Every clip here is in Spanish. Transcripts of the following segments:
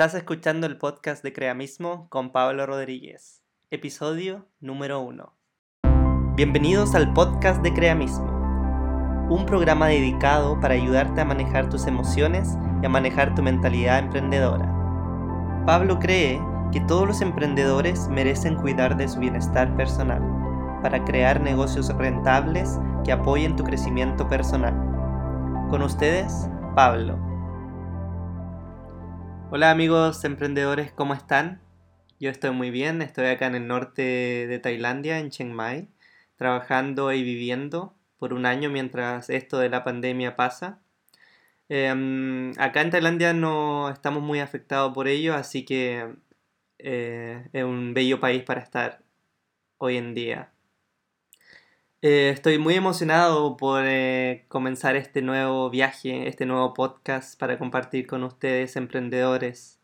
Estás escuchando el podcast de Creamismo con Pablo Rodríguez, episodio número 1. Bienvenidos al podcast de Creamismo, un programa dedicado para ayudarte a manejar tus emociones y a manejar tu mentalidad emprendedora. Pablo cree que todos los emprendedores merecen cuidar de su bienestar personal para crear negocios rentables que apoyen tu crecimiento personal. Con ustedes, Pablo. Hola amigos emprendedores, ¿cómo están? Yo estoy muy bien, estoy acá en el norte de Tailandia, en Chiang Mai, trabajando y viviendo por un año mientras esto de la pandemia pasa. Em, acá en Tailandia no estamos muy afectados por ello, así que eh, es un bello país para estar hoy en día. Eh, estoy muy emocionado por eh, comenzar este nuevo viaje, este nuevo podcast para compartir con ustedes emprendedores,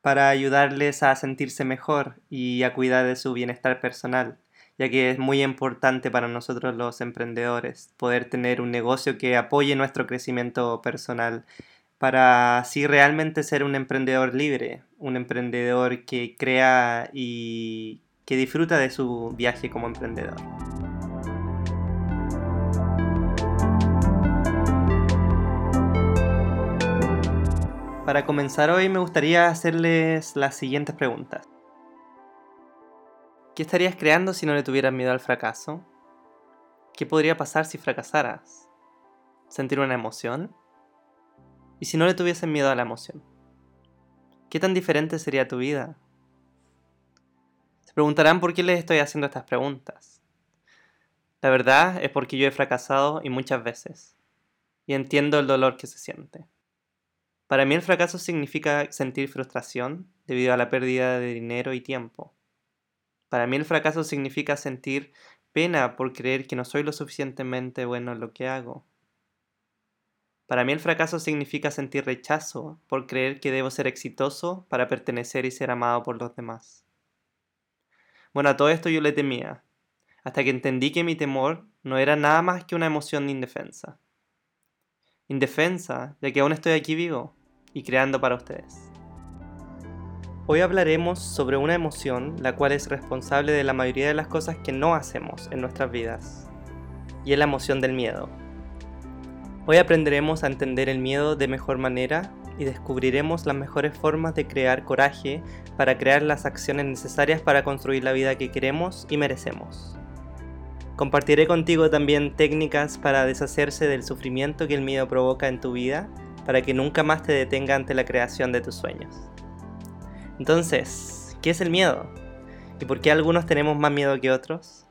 para ayudarles a sentirse mejor y a cuidar de su bienestar personal, ya que es muy importante para nosotros los emprendedores poder tener un negocio que apoye nuestro crecimiento personal para así realmente ser un emprendedor libre, un emprendedor que crea y que disfruta de su viaje como emprendedor. Para comenzar hoy me gustaría hacerles las siguientes preguntas. ¿Qué estarías creando si no le tuvieras miedo al fracaso? ¿Qué podría pasar si fracasaras? ¿Sentir una emoción? ¿Y si no le tuviesen miedo a la emoción? ¿Qué tan diferente sería tu vida? Se preguntarán por qué les estoy haciendo estas preguntas. La verdad es porque yo he fracasado y muchas veces. Y entiendo el dolor que se siente. Para mí el fracaso significa sentir frustración debido a la pérdida de dinero y tiempo. Para mí el fracaso significa sentir pena por creer que no soy lo suficientemente bueno en lo que hago. Para mí el fracaso significa sentir rechazo por creer que debo ser exitoso para pertenecer y ser amado por los demás. Bueno, a todo esto yo le temía, hasta que entendí que mi temor no era nada más que una emoción de indefensa indefensa, ya que aún estoy aquí vivo y creando para ustedes. Hoy hablaremos sobre una emoción la cual es responsable de la mayoría de las cosas que no hacemos en nuestras vidas, y es la emoción del miedo. Hoy aprenderemos a entender el miedo de mejor manera y descubriremos las mejores formas de crear coraje para crear las acciones necesarias para construir la vida que queremos y merecemos. Compartiré contigo también técnicas para deshacerse del sufrimiento que el miedo provoca en tu vida para que nunca más te detenga ante la creación de tus sueños. Entonces, ¿qué es el miedo? ¿Y por qué algunos tenemos más miedo que otros?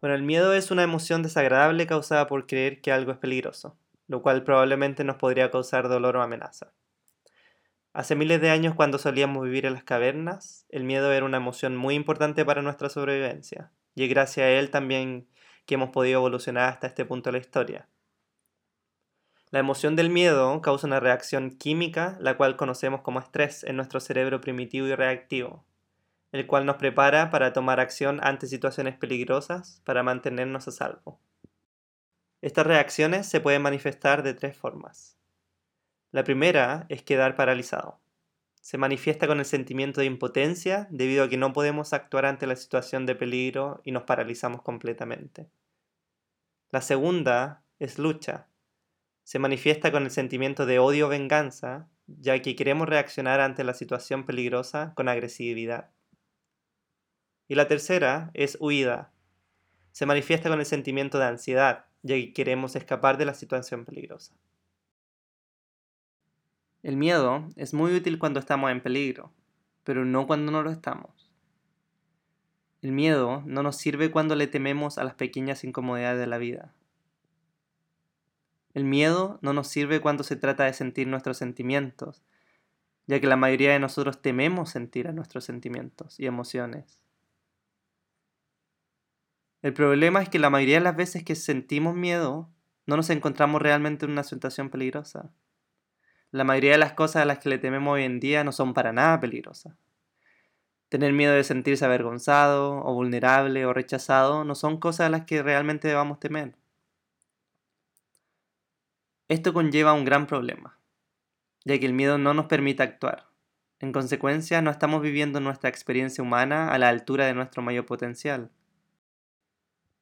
Bueno, el miedo es una emoción desagradable causada por creer que algo es peligroso, lo cual probablemente nos podría causar dolor o amenaza. Hace miles de años cuando solíamos vivir en las cavernas, el miedo era una emoción muy importante para nuestra sobrevivencia, y es gracias a él también que hemos podido evolucionar hasta este punto de la historia. La emoción del miedo causa una reacción química, la cual conocemos como estrés en nuestro cerebro primitivo y reactivo, el cual nos prepara para tomar acción ante situaciones peligrosas para mantenernos a salvo. Estas reacciones se pueden manifestar de tres formas. La primera es quedar paralizado. Se manifiesta con el sentimiento de impotencia debido a que no podemos actuar ante la situación de peligro y nos paralizamos completamente. La segunda es lucha. Se manifiesta con el sentimiento de odio o venganza, ya que queremos reaccionar ante la situación peligrosa con agresividad. Y la tercera es huida. Se manifiesta con el sentimiento de ansiedad, ya que queremos escapar de la situación peligrosa. El miedo es muy útil cuando estamos en peligro, pero no cuando no lo estamos. El miedo no nos sirve cuando le tememos a las pequeñas incomodidades de la vida. El miedo no nos sirve cuando se trata de sentir nuestros sentimientos, ya que la mayoría de nosotros tememos sentir a nuestros sentimientos y emociones. El problema es que la mayoría de las veces que sentimos miedo, no nos encontramos realmente en una situación peligrosa la mayoría de las cosas a las que le tememos hoy en día no son para nada peligrosas. Tener miedo de sentirse avergonzado o vulnerable o rechazado no son cosas a las que realmente debamos temer. Esto conlleva un gran problema, ya que el miedo no nos permite actuar. En consecuencia, no estamos viviendo nuestra experiencia humana a la altura de nuestro mayor potencial.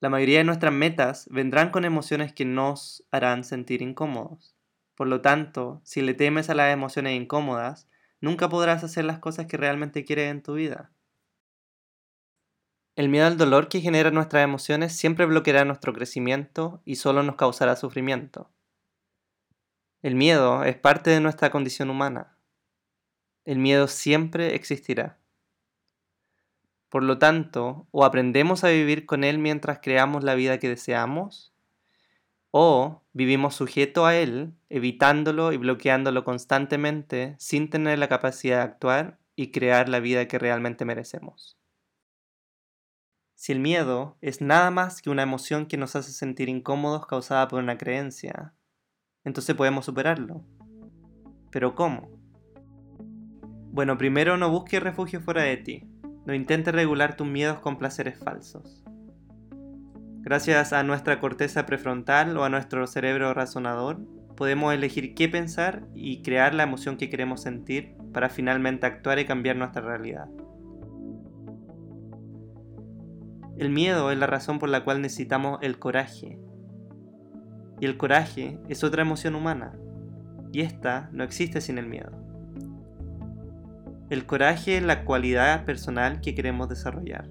La mayoría de nuestras metas vendrán con emociones que nos harán sentir incómodos. Por lo tanto, si le temes a las emociones incómodas, nunca podrás hacer las cosas que realmente quieres en tu vida. El miedo al dolor que genera nuestras emociones siempre bloqueará nuestro crecimiento y solo nos causará sufrimiento. El miedo es parte de nuestra condición humana. El miedo siempre existirá. Por lo tanto, o aprendemos a vivir con él mientras creamos la vida que deseamos, o vivimos sujeto a él, evitándolo y bloqueándolo constantemente sin tener la capacidad de actuar y crear la vida que realmente merecemos. Si el miedo es nada más que una emoción que nos hace sentir incómodos causada por una creencia, entonces podemos superarlo. Pero ¿cómo? Bueno, primero no busques refugio fuera de ti. No intentes regular tus miedos con placeres falsos. Gracias a nuestra corteza prefrontal o a nuestro cerebro razonador, podemos elegir qué pensar y crear la emoción que queremos sentir para finalmente actuar y cambiar nuestra realidad. El miedo es la razón por la cual necesitamos el coraje. Y el coraje es otra emoción humana. Y esta no existe sin el miedo. El coraje es la cualidad personal que queremos desarrollar,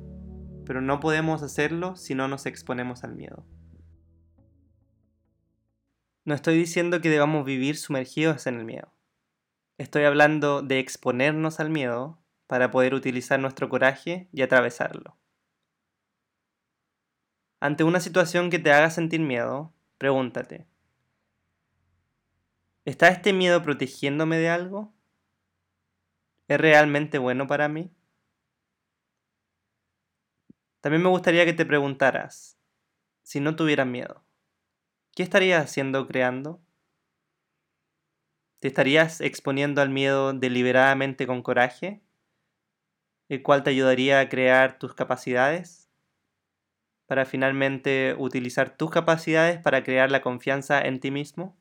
pero no podemos hacerlo si no nos exponemos al miedo. No estoy diciendo que debamos vivir sumergidos en el miedo. Estoy hablando de exponernos al miedo para poder utilizar nuestro coraje y atravesarlo. Ante una situación que te haga sentir miedo, pregúntate, ¿está este miedo protegiéndome de algo? ¿Es realmente bueno para mí? También me gustaría que te preguntaras, si no tuvieras miedo, ¿qué estarías haciendo creando? ¿Te estarías exponiendo al miedo deliberadamente con coraje, el cual te ayudaría a crear tus capacidades, para finalmente utilizar tus capacidades para crear la confianza en ti mismo?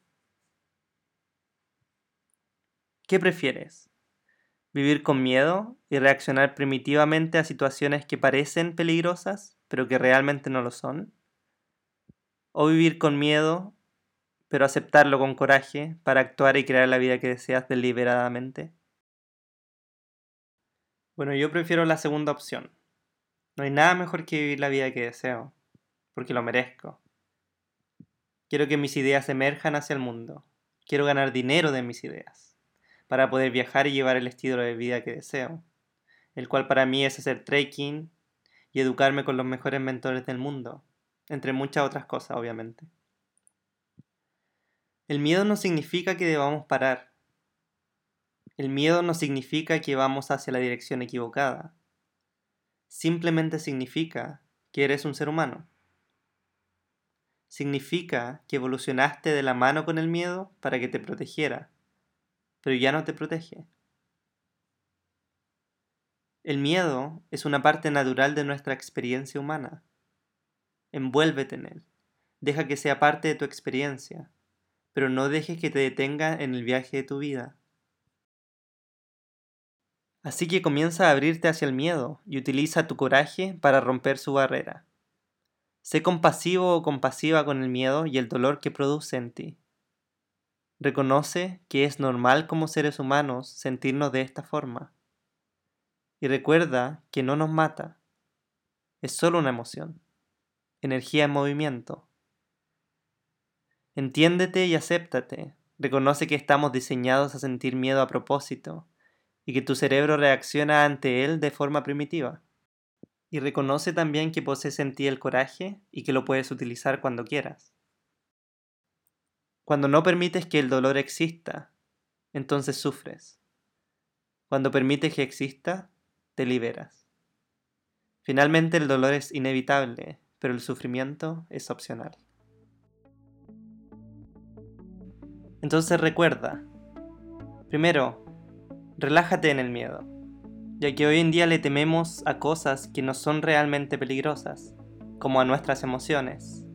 ¿Qué prefieres? Vivir con miedo y reaccionar primitivamente a situaciones que parecen peligrosas, pero que realmente no lo son. O vivir con miedo, pero aceptarlo con coraje para actuar y crear la vida que deseas deliberadamente. Bueno, yo prefiero la segunda opción. No hay nada mejor que vivir la vida que deseo, porque lo merezco. Quiero que mis ideas emerjan hacia el mundo. Quiero ganar dinero de mis ideas para poder viajar y llevar el estilo de vida que deseo, el cual para mí es hacer trekking y educarme con los mejores mentores del mundo, entre muchas otras cosas, obviamente. El miedo no significa que debamos parar. El miedo no significa que vamos hacia la dirección equivocada. Simplemente significa que eres un ser humano. Significa que evolucionaste de la mano con el miedo para que te protegiera pero ya no te protege. El miedo es una parte natural de nuestra experiencia humana. Envuélvete en él. Deja que sea parte de tu experiencia, pero no dejes que te detenga en el viaje de tu vida. Así que comienza a abrirte hacia el miedo y utiliza tu coraje para romper su barrera. Sé compasivo o compasiva con el miedo y el dolor que produce en ti. Reconoce que es normal como seres humanos sentirnos de esta forma. Y recuerda que no nos mata. Es solo una emoción. Energía en movimiento. Entiéndete y acéptate. Reconoce que estamos diseñados a sentir miedo a propósito y que tu cerebro reacciona ante él de forma primitiva. Y reconoce también que posees en ti el coraje y que lo puedes utilizar cuando quieras. Cuando no permites que el dolor exista, entonces sufres. Cuando permites que exista, te liberas. Finalmente el dolor es inevitable, pero el sufrimiento es opcional. Entonces recuerda, primero, relájate en el miedo, ya que hoy en día le tememos a cosas que no son realmente peligrosas, como a nuestras emociones.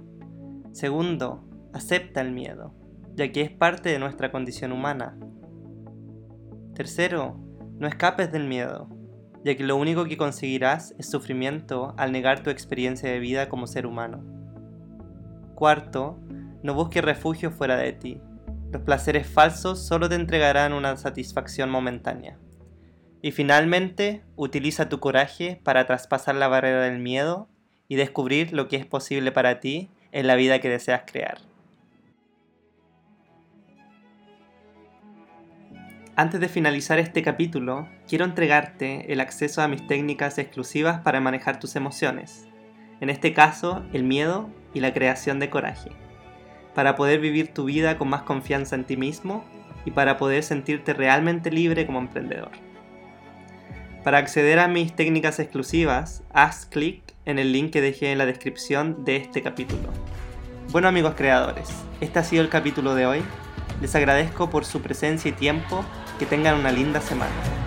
Segundo, acepta el miedo ya que es parte de nuestra condición humana. Tercero, no escapes del miedo, ya que lo único que conseguirás es sufrimiento al negar tu experiencia de vida como ser humano. Cuarto, no busques refugio fuera de ti. Los placeres falsos solo te entregarán una satisfacción momentánea. Y finalmente, utiliza tu coraje para traspasar la barrera del miedo y descubrir lo que es posible para ti en la vida que deseas crear. Antes de finalizar este capítulo, quiero entregarte el acceso a mis técnicas exclusivas para manejar tus emociones, en este caso el miedo y la creación de coraje, para poder vivir tu vida con más confianza en ti mismo y para poder sentirte realmente libre como emprendedor. Para acceder a mis técnicas exclusivas, haz clic en el link que dejé en la descripción de este capítulo. Bueno amigos creadores, este ha sido el capítulo de hoy. Les agradezco por su presencia y tiempo. Que tengan una linda semana.